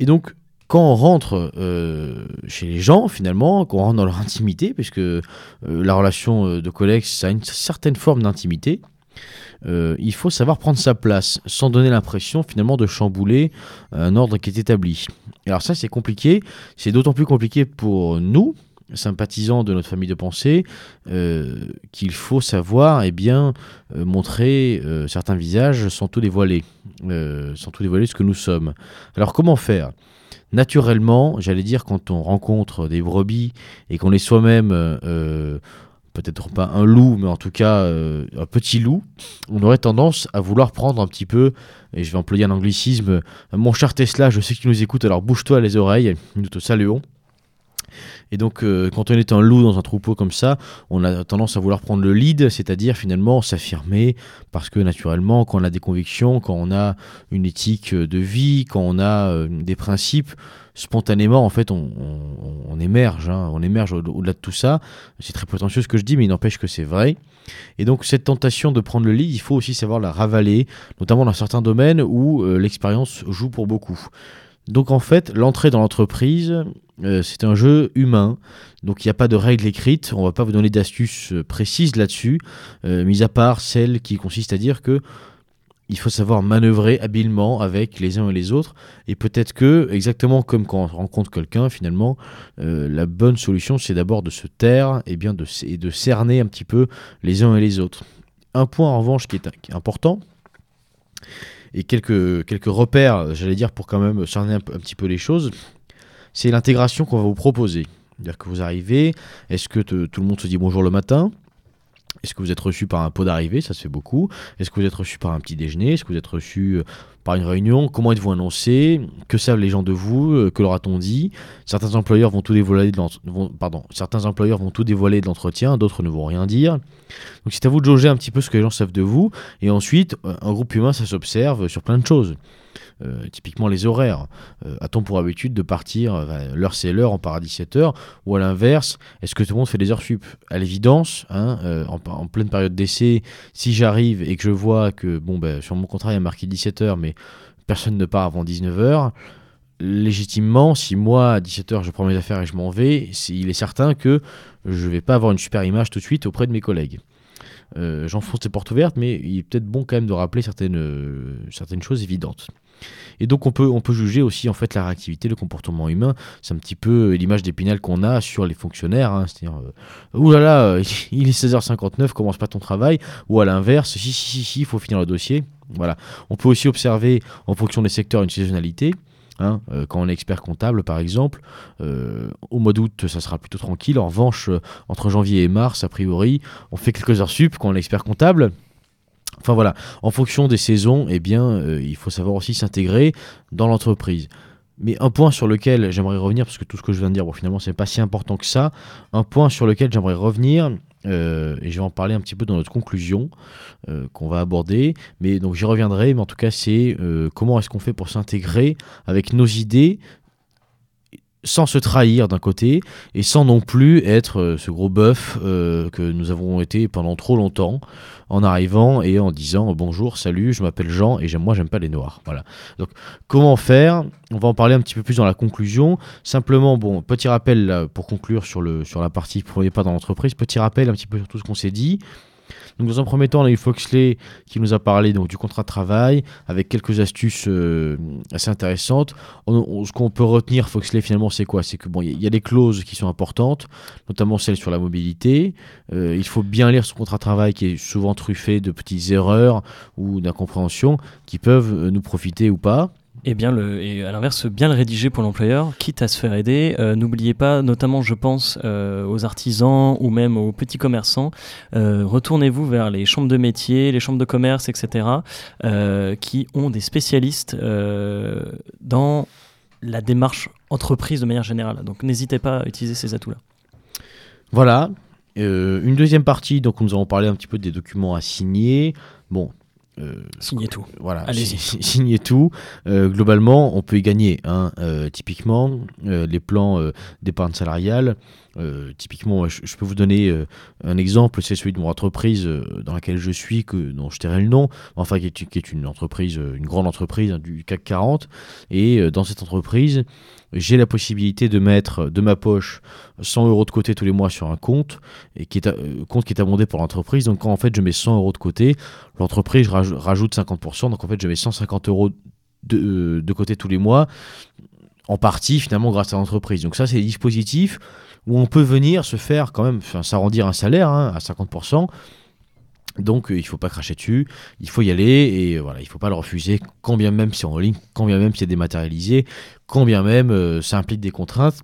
Et donc, quand on rentre euh, chez les gens, finalement, quand on rentre dans leur intimité, puisque euh, la relation euh, de collègue, ça a une certaine forme d'intimité, euh, il faut savoir prendre sa place sans donner l'impression finalement de chambouler un ordre qui est établi. alors ça c'est compliqué, c'est d'autant plus compliqué pour nous, sympathisants de notre famille de pensée, euh, qu'il faut savoir eh bien, euh, montrer certains visages sans tout dévoiler, sans tout dévoiler ce que nous sommes. Alors comment faire? Naturellement, j'allais dire, quand on rencontre des brebis et qu'on est soi-même peut-être pas un loup, mais en tout cas euh, un petit loup, on aurait tendance à vouloir prendre un petit peu, et je vais employer un anglicisme, mon cher Tesla, je sais que nous écoutes, alors bouge-toi les oreilles, nous te saluons. Et donc, euh, quand on est un loup dans un troupeau comme ça, on a tendance à vouloir prendre le lead, c'est-à-dire finalement s'affirmer, parce que naturellement, quand on a des convictions, quand on a une éthique de vie, quand on a euh, des principes, spontanément, en fait, on, émerge, hein. on émerge au-delà de tout ça. C'est très prétentieux ce que je dis, mais il n'empêche que c'est vrai. Et donc, cette tentation de prendre le lead, il faut aussi savoir la ravaler, notamment dans certains domaines où euh, l'expérience joue pour beaucoup. Donc, en fait, l'entrée dans l'entreprise, euh, c'est un jeu humain. Donc, il n'y a pas de règles écrites. On ne va pas vous donner d'astuces euh, précises là-dessus, mis à part celle qui consiste à dire que il faut savoir manœuvrer habilement avec les uns et les autres. Et peut-être que, exactement comme quand on rencontre quelqu'un, finalement, euh, la bonne solution, c'est d'abord de se taire et, bien de cerner un petit peu les uns et les autres. Un point en revanche qui est, important, et quelques, quelques repères, j'allais dire, pour quand même cerner un, petit peu les choses, c'est l'intégration qu'on va vous proposer. C'est-à-dire que vous arrivez, est-ce que tout le monde se dit bonjour le matin? Est-ce que vous êtes reçu par un pot d'arrivée? Ça se fait beaucoup. Est-ce que vous êtes reçu par un petit déjeuner? Est-ce que vous êtes reçu euh, par une réunion? Comment êtes-vous annoncé? Que savent les gens de vous? Euh, Que leur a-t-on dit? Certains employeurs vont tout dévoiler certains employeurs vont tout dévoiler de l'entretien, d'autres ne vont rien dire. Donc c'est à vous de jauger un petit peu ce que les gens savent de vous. Et ensuite, euh, un groupe humain, ça s'observe sur plein de choses. Euh, typiquement les horaires. Euh, a-t-on pour habitude de partir, euh, l'heure c'est l'heure, on part à 17h, ou à l'inverse, est-ce que tout le monde fait des heures sup? À l'évidence, hein, en, pleine période d'essai, si j'arrive et que je vois que bon, ben, sur mon contrat il y a marqué 17h, mais personne ne part avant 19h, légitimement, si moi à 17h je prends mes affaires et je m'en vais, il est certain que je ne vais pas avoir une super image tout de suite auprès de mes collègues. J'enfonce des portes ouvertes, mais il est peut-être bon quand même de rappeler certaines, certaines choses évidentes. Et donc on peut, on peut juger aussi en fait la réactivité, le comportement humain. C'est un petit peu l'image d'épinal qu'on a sur les fonctionnaires. Hein. C'est-à-dire, euh, là, il est 16h59, commence pas ton travail. Ou à l'inverse, si, si, si, si, il faut finir le dossier. Voilà. On peut aussi observer en fonction des secteurs une saisonnalité. Hein, euh, quand on est expert comptable, par exemple, euh, au mois d'août, ça sera plutôt tranquille. En revanche, entre janvier et mars, a priori, on fait quelques heures sup quand on est expert comptable. Enfin voilà, en fonction des saisons, eh bien, euh, il faut savoir aussi s'intégrer dans l'entreprise. Mais un point sur lequel j'aimerais revenir, parce que tout ce que je viens de dire, bon, finalement, c'est pas si important que ça. Un point sur lequel j'aimerais revenir, euh, et je vais en parler un petit peu dans notre conclusion euh, qu'on va aborder. Mais donc j'y reviendrai, mais en tout cas, c'est comment est-ce qu'on fait pour s'intégrer avec nos idées sans se trahir d'un côté et sans non plus être ce gros bœuf que nous avons été pendant trop longtemps en arrivant et en disant bonjour, salut, je m'appelle Jean et moi j'aime pas les noirs. Voilà. Donc comment faire? On va en parler un petit peu plus dans la conclusion. Simplement, bon, petit rappel pour conclure sur, le, sur la partie premier pas dans l'entreprise, petit rappel un petit peu sur tout ce qu'on s'est dit. Donc dans un premier temps, on a eu Foxley qui nous a parlé donc, du contrat de travail avec quelques astuces euh, assez intéressantes. Ce qu'on peut retenir, Foxley finalement, c'est quoi? C'est que bon, il y, a- il y a des clauses qui sont importantes, notamment celles sur la mobilité. Euh, il faut bien lire ce contrat de travail qui est souvent truffé de petites erreurs ou d'incompréhensions qui peuvent euh, nous profiter ou pas. Et bien le, et à l'inverse, bien le rédiger pour l'employeur, quitte à se faire aider. Euh, N'oubliez pas, notamment, je pense euh, aux artisans ou même aux petits commerçants, euh, retournez-vous vers les chambres de métier, les chambres de commerce, etc., qui ont des spécialistes dans la démarche entreprise de manière générale. Donc n'hésitez pas à utiliser ces atouts-là. Voilà. Une deuxième partie, donc nous avons parlé un petit peu des documents à signer. Bon. Euh, Signez tout. Voilà, Allez-y. si- si- signez tout. Euh, globalement, on peut y gagner. hein. Euh, typiquement, euh, les plans d'épargne salariale. typiquement, je, je peux vous donner un exemple, c'est celui de mon entreprise dans laquelle je suis, que, dont je tairai le nom, enfin qui est, qui est une entreprise, une grande entreprise hein, du CAC 40. Et dans cette entreprise, j'ai la possibilité de mettre de ma poche 100 euros de côté tous les mois sur un compte, et qui est euh, compte qui est abondé pour l'entreprise. Donc quand en fait je mets 100 euros de côté, l'entreprise raj- rajoute 50%, donc en fait je mets 150 euros de, euh, de côté tous les mois, en partie finalement grâce à l'entreprise. Donc ça c'est des dispositifs où on peut venir se faire quand même, s'arrondir un salaire hein, à 50%. Donc euh, il faut pas cracher dessus, il faut y aller et euh, voilà, il faut pas le refuser, quand bien même c'est en ligne, quand bien même c'est dématérialisé, quand bien même euh, ça implique des contraintes,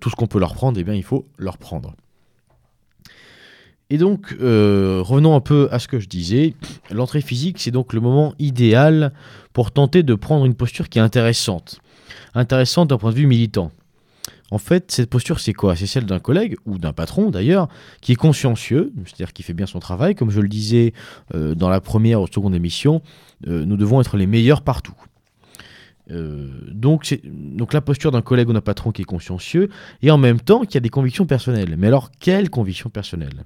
tout ce qu'on peut leur prendre, eh il faut leur prendre. Et donc, revenons un peu à ce que je disais. L'entrée physique, c'est donc le moment idéal pour tenter de prendre une posture qui est intéressante. Intéressante d'un point de vue militant. En fait, cette posture, c'est quoi? C'est celle d'un collègue, ou d'un patron d'ailleurs, qui est consciencieux, c'est-à-dire qui fait bien son travail. Comme je le disais euh, dans la première ou seconde émission, euh, nous devons être les meilleurs partout. Euh, donc, donc la posture d'un collègue ou d'un patron qui est consciencieux, et en même temps qui a des convictions personnelles. Mais alors, quelles convictions personnelles?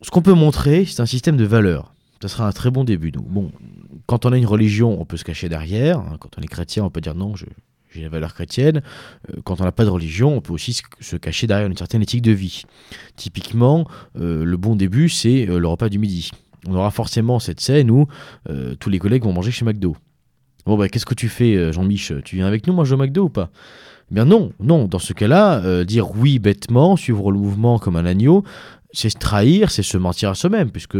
Ce qu'on peut montrer, c'est un système de valeurs. Ça sera un très bon début. Quand on a une religion, on peut se cacher derrière. hein. Quand on est chrétien, on peut dire non, je- j'ai la valeur chrétienne. Euh, quand on n'a pas de religion, on peut aussi se- cacher derrière une certaine éthique de vie. Typiquement, euh, le bon début, c'est euh, le repas du midi. On aura forcément cette scène où tous les collègues vont manger chez McDo. Bon, bah, qu'est-ce que tu fais, Jean-Mich? Tu viens avec nous manger au McDo ou pas? Eh Bien non, non. Dans ce cas-là, dire oui bêtement, suivre le mouvement comme un agneau, c'est se trahir, c'est se mentir à soi-même, puisque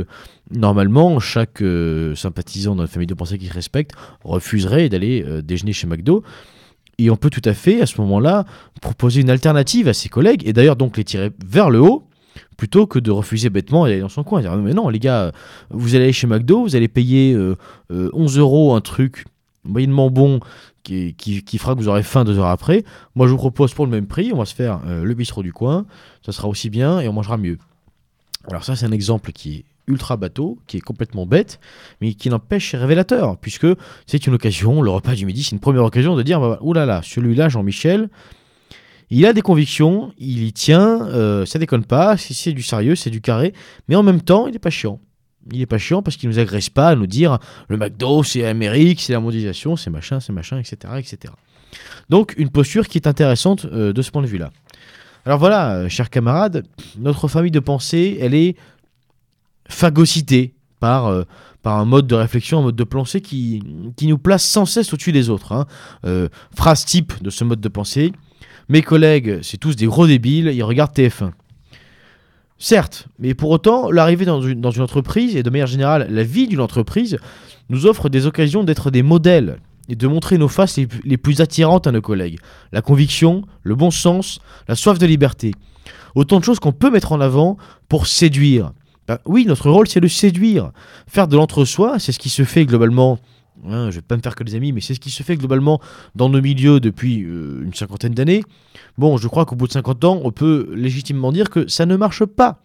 normalement, chaque sympathisant dans une famille de pensée qui respecte refuserait d'aller déjeuner chez McDo. Et on peut tout à fait, à ce moment-là, proposer une alternative à ses collègues, et d'ailleurs donc les tirer vers le haut, plutôt que de refuser bêtement et d'aller dans son coin. Dire, mais non, les gars, vous allez aller chez McDo, vous allez payer euh, euh, 11 euros un truc moyennement bon qui fera que vous aurez faim deux heures après. Moi, je vous propose pour le même prix, on va se faire euh, le bistrot du coin, ça sera aussi bien et on mangera mieux. Alors ça, c'est un exemple qui est ultra bateau, qui est complètement bête, mais qui n'empêche révélateur, puisque c'est une occasion, le repas du midi, c'est une première occasion de dire, bah, oulala, là là, celui-là, Jean-Michel, il a des convictions, il y tient, euh, ça déconne pas, c'est du sérieux, c'est du carré, mais en même temps, il n'est pas chiant. Il n'est pas chiant parce qu'il nous agresse pas à nous dire le McDo, c'est l'Amérique, c'est la mondialisation, c'est machin, c'est machin, etc., etc. Donc une posture qui est intéressante euh, de ce point de vue-là. Alors voilà, euh, chers camarades, notre famille de pensée, elle est phagocytée par, euh, par un mode de réflexion, un mode de pensée qui, qui nous place sans cesse au-dessus des autres. hein. Euh, phrase type de ce mode de pensée, mes collègues, c'est tous des gros débiles, ils regardent TF1. Certes, mais pour autant, l'arrivée dans une, dans une entreprise, et de manière générale la vie d'une entreprise, nous offre des occasions d'être des modèles et de montrer nos faces les plus attirantes à nos collègues. La conviction, le bon sens, la soif de liberté. Autant de choses qu'on peut mettre en avant pour séduire. Ben oui, notre rôle, c'est de séduire. Faire de l'entre-soi, c'est ce qui se fait globalement. hein, je vais pas me faire que des amis, mais c'est ce qui se fait globalement dans nos milieux depuis euh, une cinquantaine d'années. Bon, je crois qu'au bout de 50 ans, on peut légitimement dire que ça ne marche pas.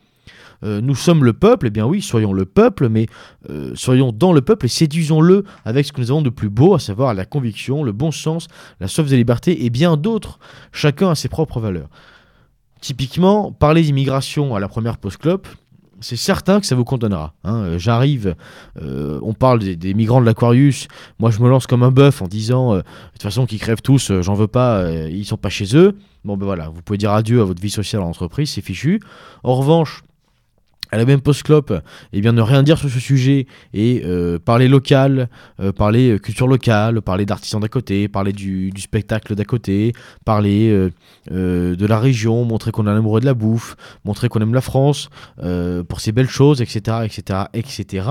Euh, nous sommes le peuple, eh bien oui, soyons le peuple, mais euh, soyons dans le peuple et séduisons-le avec ce que nous avons de plus beau, à savoir la conviction, le bon sens, la soif de liberté et bien d'autres. Chacun a ses propres valeurs. Typiquement, parler d'immigration à la première post-clope, c'est certain que ça vous condamnera. hein. Euh, J'arrive, euh, on parle des, migrants de l'Aquarius, moi je me lance comme un bœuf en disant, euh, de toute façon qu'ils crèvent tous, j'en veux pas, ils sont pas chez eux. Bon ben voilà, vous pouvez dire adieu à votre vie sociale en entreprise, c'est fichu. En revanche, à la même post-clope, eh bien, ne rien dire sur ce sujet et euh, parler local, euh, parler euh, culture locale, parler d'artisans d'à côté, parler du, spectacle d'à côté, parler de la région, montrer qu'on est amoureux de la bouffe, montrer qu'on aime la France pour ses belles choses, etc., etc., etc.,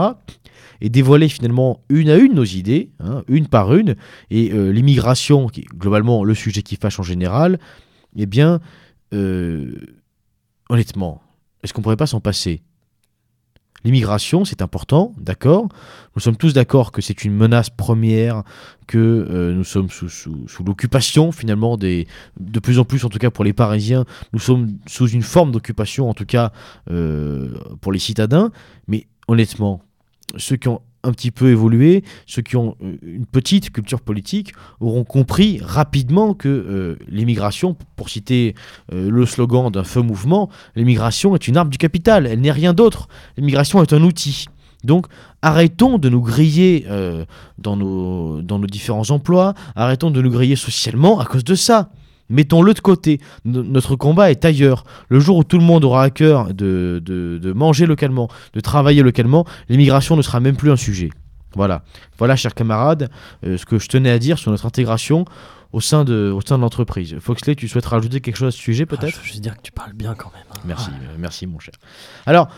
et dévoiler finalement une à une nos idées, hein, une par une, et l'immigration, qui est globalement le sujet qui fâche en général, eh bien, honnêtement, est-ce qu'on pourrait pas s'en passer? L'immigration, c'est important, d'accord? Nous sommes tous d'accord que c'est une menace première, que euh, nous sommes sous, l'occupation finalement des, de plus en plus, en tout cas pour les Parisiens, nous sommes sous une forme d'occupation, en tout cas euh, pour les citadins. Mais honnêtement, ceux qui ont un petit peu évolué, ceux qui ont euh, une petite culture politique, auront compris rapidement que euh, l'immigration, pour citer euh, le slogan d'un feu mouvement, l'immigration est une arme du capital, elle n'est rien d'autre. L'immigration est un outil. Donc arrêtons de nous griller dans nos différents emplois, arrêtons de nous griller socialement à cause de ça. Mettons-le de côté. No- notre combat est ailleurs. Le jour où tout le monde aura à cœur de, de- de manger localement, de travailler localement, l'immigration ne sera même plus un sujet. Voilà, voilà, chers camarades, euh, ce que je tenais à dire sur notre intégration au sein de, au sein de l'entreprise. Foxley, tu souhaites rajouter quelque chose à ce sujet Ah, peut-être je veux juste dire que tu parles bien quand même. hein. Merci, euh, merci mon cher. Alors,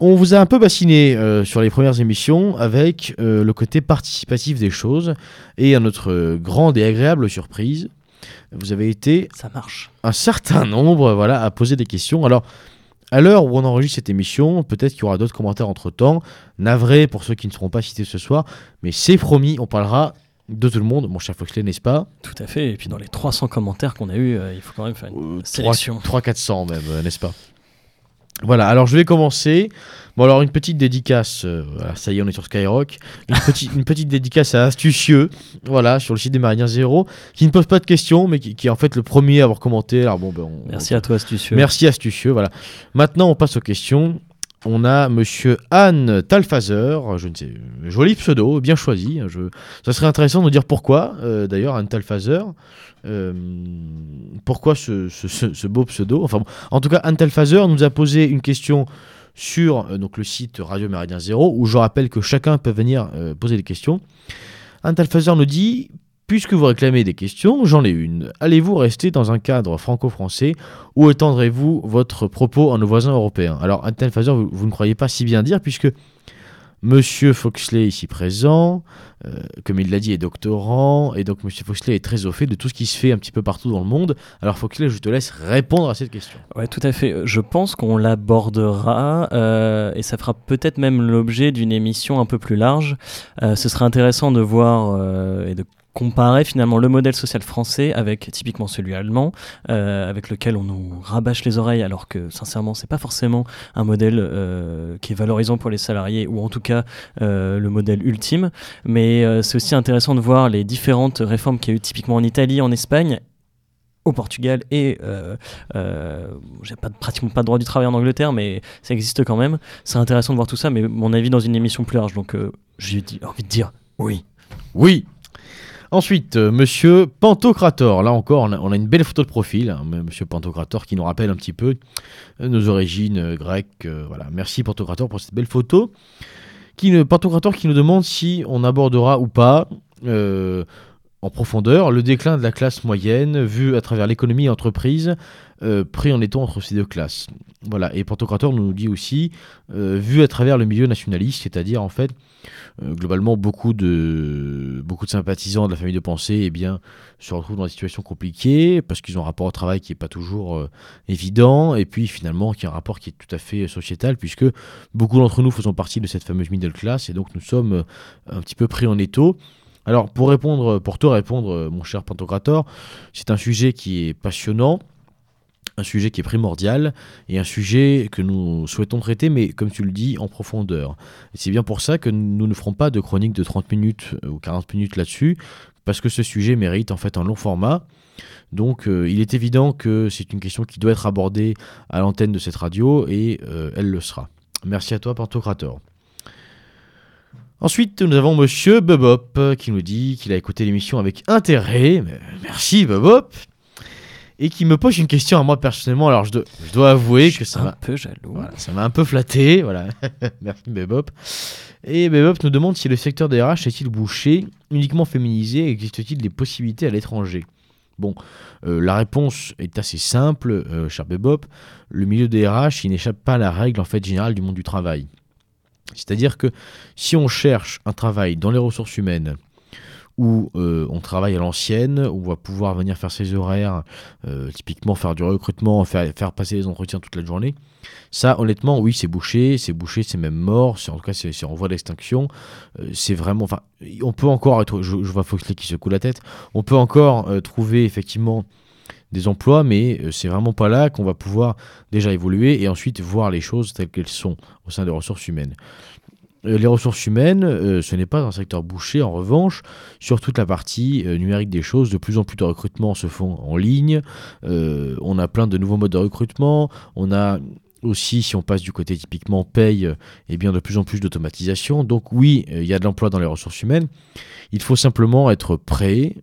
on vous a un peu bassiné euh, sur les premières émissions avec le côté participatif des choses et à notre grande et agréable surprise, vous avez été Ça marche. un certain nombre voilà, à poser des questions. Alors, à l'heure où on enregistre cette émission, peut-être qu'il y aura d'autres commentaires entre-temps. Navré pour ceux qui ne seront pas cités ce soir, mais c'est promis, on parlera de tout le monde, mon cher Foxley, n'est-ce pas? Tout à fait. Et puis dans les 300 commentaires qu'on a eu, il faut quand même faire une Euh, sélection. 300-400 même, euh, n'est-ce pas? Voilà, alors je vais commencer. Bon, alors une petite dédicace, euh, voilà, ça y est, on est sur Skyrock. Une, petite- une petite dédicace à Astucieux, voilà, sur le site des Méridiens Zéro, qui ne pose pas de questions, mais qui, qui est en fait le premier à avoir commenté. Alors bon, ben, on- Merci à toi, astucieux. Merci astucieux, voilà. Maintenant, on passe aux questions. On a monsieur Anne Talfazer, je ne sais, joli pseudo, bien choisi. Je, ça serait intéressant de dire pourquoi, euh, d'ailleurs, Anne Talfazer. Euh, pourquoi ce, beau pseudo Enfin, en tout cas, Anne Talfazer nous a posé une question sur euh, le site Radio Méridien Zéro, où je rappelle que chacun peut venir poser des questions. Anne Talfazer nous dit Puisque vous réclamez des questions, j'en ai une. Allez-vous rester dans un cadre franco-français ou étendrez-vous votre propos à nos voisins européens? Alors, Anne Fazer, vous, vous ne croyez pas si bien dire, puisque Monsieur Foxley, ici présent, euh, comme il l'a dit, est doctorant, et donc Monsieur Foxley est très au fait de tout ce qui se fait un petit peu partout dans le monde. Alors, Foxley, je te laisse répondre à cette question. Ouais, tout à fait. Je pense qu'on l'abordera euh, et ça fera peut-être même l'objet d'une émission un peu plus large. Euh, ce serait intéressant de voir et de comparer finalement le modèle social français avec typiquement celui allemand, euh, avec lequel on nous rabâche les oreilles, alors que sincèrement c'est pas forcément un modèle euh, qui est valorisant pour les salariés ou en tout cas euh, le modèle ultime. Mais c'est aussi intéressant de voir les différentes réformes qu'il y a eu typiquement en Italie, en Espagne au Portugal et euh, euh, j'ai pas pratiquement pas de droit du travail en Angleterre, mais ça existe quand même. C'est intéressant de voir tout ça, mais mon avis dans une émission plus large. Donc euh, j'ai envie de dire oui. Oui. Ensuite, euh, Monsieur Pantocrator. Là encore, on a, une belle photo de profil, hein, Monsieur Pantocrator, qui nous rappelle un petit peu euh, nos origines euh, grecques. euh, voilà. Merci Pantocrator pour cette belle photo. Qui, Pantocrator qui nous demande si on abordera ou pas en profondeur le déclin de la classe moyenne vu à travers l'économie et entreprise euh, pris en étant entre ces deux classes. Voilà. Et Pantocrator nous dit aussi euh, vu à travers le milieu nationaliste, c'est-à-dire en fait euh, globalement, beaucoup de, beaucoup de sympathisants de la famille de pensée eh bien, se retrouvent dans des situations compliquées parce qu'ils ont un rapport au travail qui n'est pas toujours évident et puis finalement qui a un rapport qui est tout à fait sociétal puisque beaucoup d'entre nous faisons partie de cette fameuse middle class et donc nous sommes un petit peu pris en étau. Alors pour répondre, pour te répondre, euh, mon cher Pantocrator, c'est un sujet qui est passionnant, un sujet qui est primordial et un sujet que nous souhaitons traiter, mais comme tu le dis, en profondeur. C'est bien pour ça que nous ne ferons pas de chronique de 30 minutes euh, ou 40 minutes là-dessus, parce que ce sujet mérite en fait un long format. Donc euh, il est évident que c'est une question qui doit être abordée à l'antenne de cette radio et elle le sera. Merci à toi, Pantocrator. Ensuite, nous avons Monsieur Bebop euh, qui nous dit qu'il a écouté l'émission avec intérêt. Merci Bebop. et qui me pose une question à moi personnellement. Alors je, dois- je dois avouer Je que ça un m'a peu jaloux. voilà, ça m'a un peu flatté. Voilà. Merci Bebop. Et Bebop nous demande si le secteur des RH est-il bouché, uniquement féminisé, et existe-t-il des possibilités à l'étranger? Bon, euh, la réponse est assez simple, euh, cher Bebop. Le milieu des RH, il n'échappe pas à la règle en fait générale du monde du travail. C'est-à-dire que si on cherche un travail dans les ressources humaines, où euh, on travaille à l'ancienne, où on va pouvoir venir faire ses horaires, euh, typiquement faire du recrutement, faire, passer les entretiens toute la journée, ça honnêtement oui c'est bouché, c'est bouché, c'est même mort, c'est en tout cas c'est en voie d'extinction, Euh, c'est vraiment, enfin on peut encore être, je, vois Foxley qui secoue la tête, on peut encore trouver effectivement des emplois, mais euh, c'est vraiment pas là qu'on va pouvoir déjà évoluer et ensuite voir les choses telles qu'elles sont au sein des ressources humaines. Euh, Les ressources humaines, euh, ce n'est pas un secteur bouché. En revanche, sur toute la partie numérique des choses, de plus en plus de recrutements se font en ligne. On a plein de nouveaux modes de recrutement. On a aussi, si on passe du côté typiquement paye, eh bien de plus en plus d'automatisation. Donc oui, il y a de l'emploi dans les ressources humaines. Il faut simplement être prêt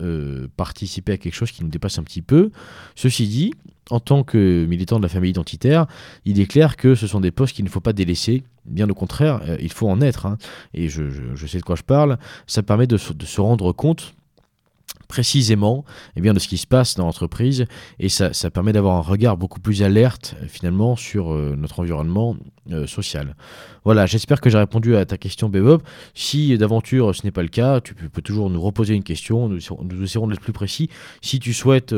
euh, participer à quelque chose qui nous dépasse un petit peu. Ceci dit, en tant que militant de la famille identitaire, il est clair que ce sont des postes qu'il ne faut pas délaisser. Bien au contraire, euh, il faut en être. hein. Et je, sais de quoi je parle. Ça permet de se rendre compte précisément eh bien, de ce qui se passe dans l'entreprise et ça, ça permet d'avoir un regard beaucoup plus alerte euh, finalement sur euh, notre environnement euh, social. Voilà, j'espère que j'ai répondu à ta question Bebop. Si d'aventure ce n'est pas le cas, tu peux, toujours nous reposer une question, nous, nous essaierons d'être plus précis. Si tu souhaites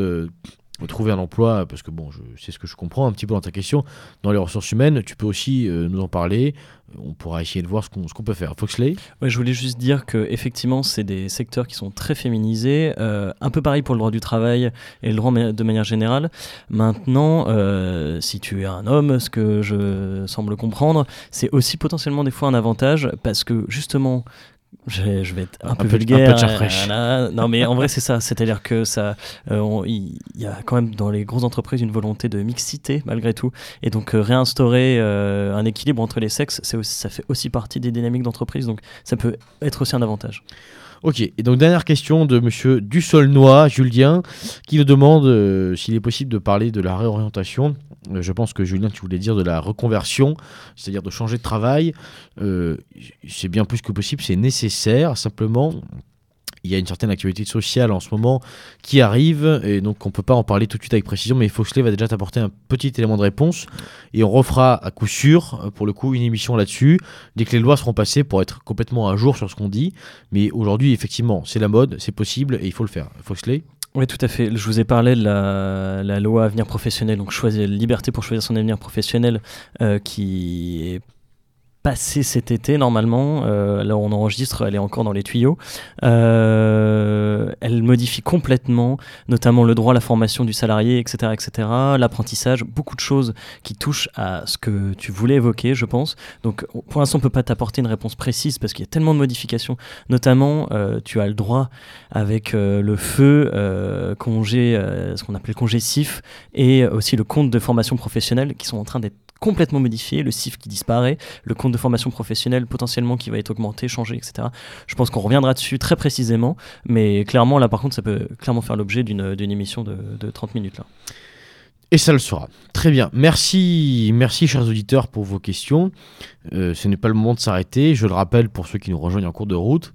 trouver un emploi, parce que bon, c'est ce que je comprends un petit peu dans ta question, dans les ressources humaines, tu peux aussi euh, nous en parler. On pourra essayer de voir ce qu'on peut faire. Foxley Ouais, je voulais juste dire que effectivement, c'est des secteurs qui sont très féminisés. euh, un peu pareil pour le droit du travail et le droit de manière générale. Maintenant, euh, si tu es un homme, ce que je semble comprendre, c'est aussi potentiellement des fois un avantage parce que justement. Je, je vais être un, Un peu, peu- un vulgaire. peu de voilà. Non, mais en vrai, c'est ça. C'est-à-dire que ça, euh, il y a quand même dans les grosses entreprises une volonté de mixité malgré tout. Et donc euh, réinstaurer euh, un équilibre entre les sexes, c'est aussi, ça fait aussi partie des dynamiques d'entreprise. Donc ça peut être aussi un avantage. Ok, et donc dernière question de monsieur Dussolnois, Julien, qui nous demande s'il est possible de parler de la réorientation. Euh, je pense que Julien, tu voulais dire de la reconversion, c'est-à-dire de changer de travail. Euh, c'est bien plus que possible, c'est nécessaire. Simplement, il y a une certaine actualité sociale en ce moment qui arrive, et donc on peut pas en parler tout de suite avec précision, mais Foxley va déjà t'apporter un petit élément de réponse, et on refera à coup sûr, euh, pour le coup, une émission là-dessus, dès que les lois seront passées pour être complètement à jour sur ce qu'on dit. Mais aujourd'hui, effectivement, c'est la mode, c'est possible et il faut le faire. Foxley Oui, tout à fait. Je vous ai parlé de la, la loi avenir professionnel, donc choisir, liberté pour choisir son avenir professionnel, euh, qui est passée cet été normalement. Euh, là où on enregistre, elle est encore dans les tuyaux. Euh, elle modifie complètement, notamment le droit à la formation du salarié, etc., etc., l'apprentissage, beaucoup de choses qui touchent à ce que tu voulais évoquer, je pense. Donc, pour l'instant, on peut pas t'apporter une réponse précise parce qu'il y a tellement de modifications. Notamment, euh, tu as le droit avec euh, le feu, euh, congé, euh, ce qu'on appelle le congé CIF, et aussi le compte de formation professionnelle qui sont en train d'être complètement modifiés, le CIF qui disparaît, le compte de formation professionnelle potentiellement qui va être augmenté, changé, etc. Je pense qu'on reviendra dessus très précisément, mais clairement là par contre ça peut clairement faire l'objet d'une d'une émission de, de 30 minutes là. Et ça le sera. Très bien. Merci, merci chers auditeurs pour vos questions. Euh, ce n'est pas le moment de s'arrêter. Je le rappelle pour ceux qui nous rejoignent en cours de route.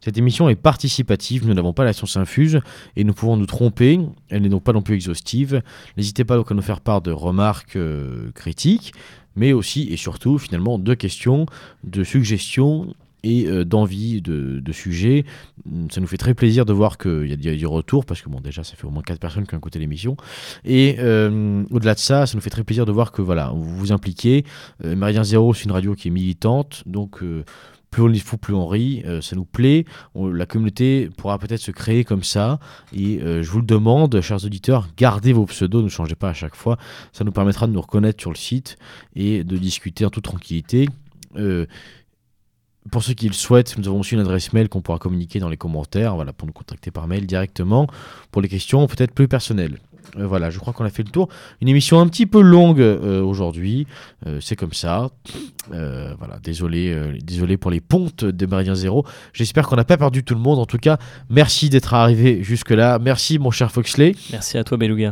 Cette émission est participative. Nous n'avons pas la science infuse et nous pouvons nous tromper. Elle n'est donc pas non plus exhaustive. N'hésitez pas à nous faire part de remarques euh, critiques, mais aussi et surtout finalement de questions, de suggestions et euh, d'envie de, de sujets. Ça nous fait très plaisir de voir qu'il y, a- du retour parce que bon déjà ça fait au moins 4 personnes qui ont écouté l'émission. Et euh, au-delà de ça, ça nous fait très plaisir de voir que voilà, vous vous impliquez. Euh, Méridien Zéro, c'est une radio qui est militante, donc euh, plus on est fou, plus on rit. Euh, ça nous plaît. La communauté pourra peut-être se créer comme ça. Et je vous le demande, chers auditeurs, gardez vos pseudos, ne changez pas à chaque fois. Ça nous permettra de nous reconnaître sur le site et de discuter en toute tranquillité. Pour ceux qui le souhaitent, nous avons aussi une adresse mail qu'on pourra communiquer dans les commentaires, voilà, pour nous contacter par mail directement pour les questions peut-être plus personnelles. Euh, voilà, je crois qu'on a fait le tour. Une émission un petit peu longue euh, aujourd'hui, Euh, c'est comme ça. Voilà, désolé, désolé pour les pontes des Méridiens Zéro. J'espère qu'on n'a pas perdu tout le monde. En tout cas, merci d'être arrivé jusque-là. Merci, mon cher Foxley. Merci à toi, Beluga.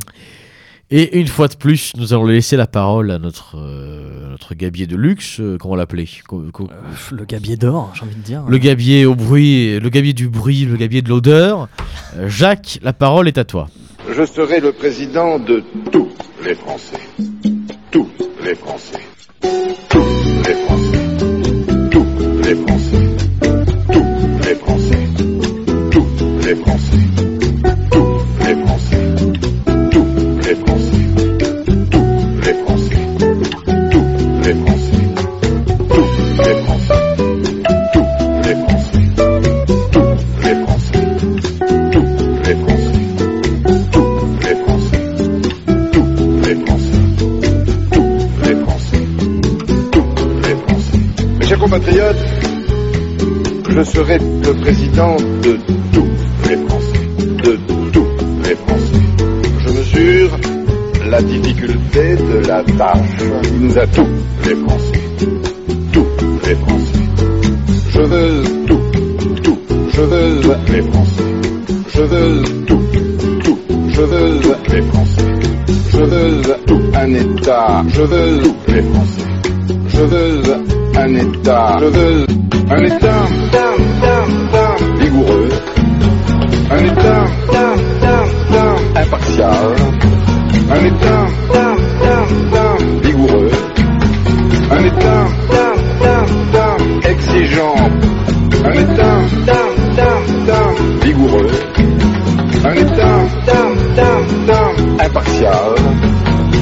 Et une fois de plus, nous allons laisser la parole à notre, euh, notre gabier de luxe, euh, comment l'appeler Euh, le gabier d'or, j'ai envie de dire. Le gabier au bruit, le gabier du bruit, le gabier de l'odeur. Euh, Jacques, la parole est à toi. Je serai le président de tous les Français. Tous les Français. Tous les Français. Tous les Français. Tous les Français. Tous les Français. Serai le président de tous les Français, de tous les Français. Je mesure la difficulté de la tâche qui nous a tous les Français, tous les Français. Je veux tout, tout, je veux les Français. Je veux tout, tout, je veux les Français. Je veux tout un État. Je veux tous les Français. Je veux un État. Je veux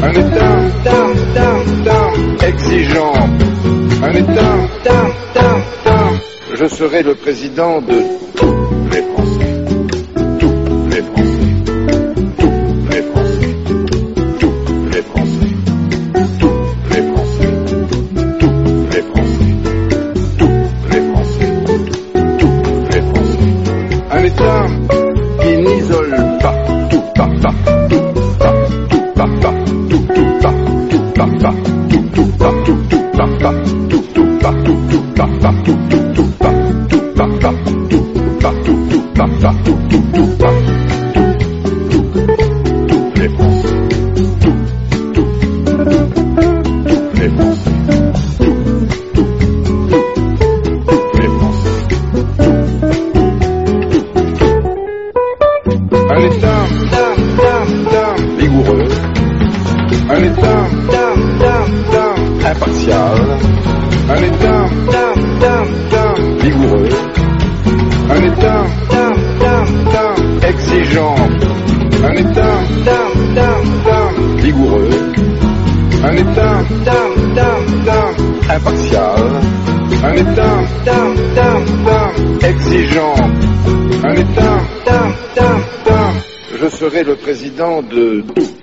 Un État exigeant. Un État. Je serai le président de président de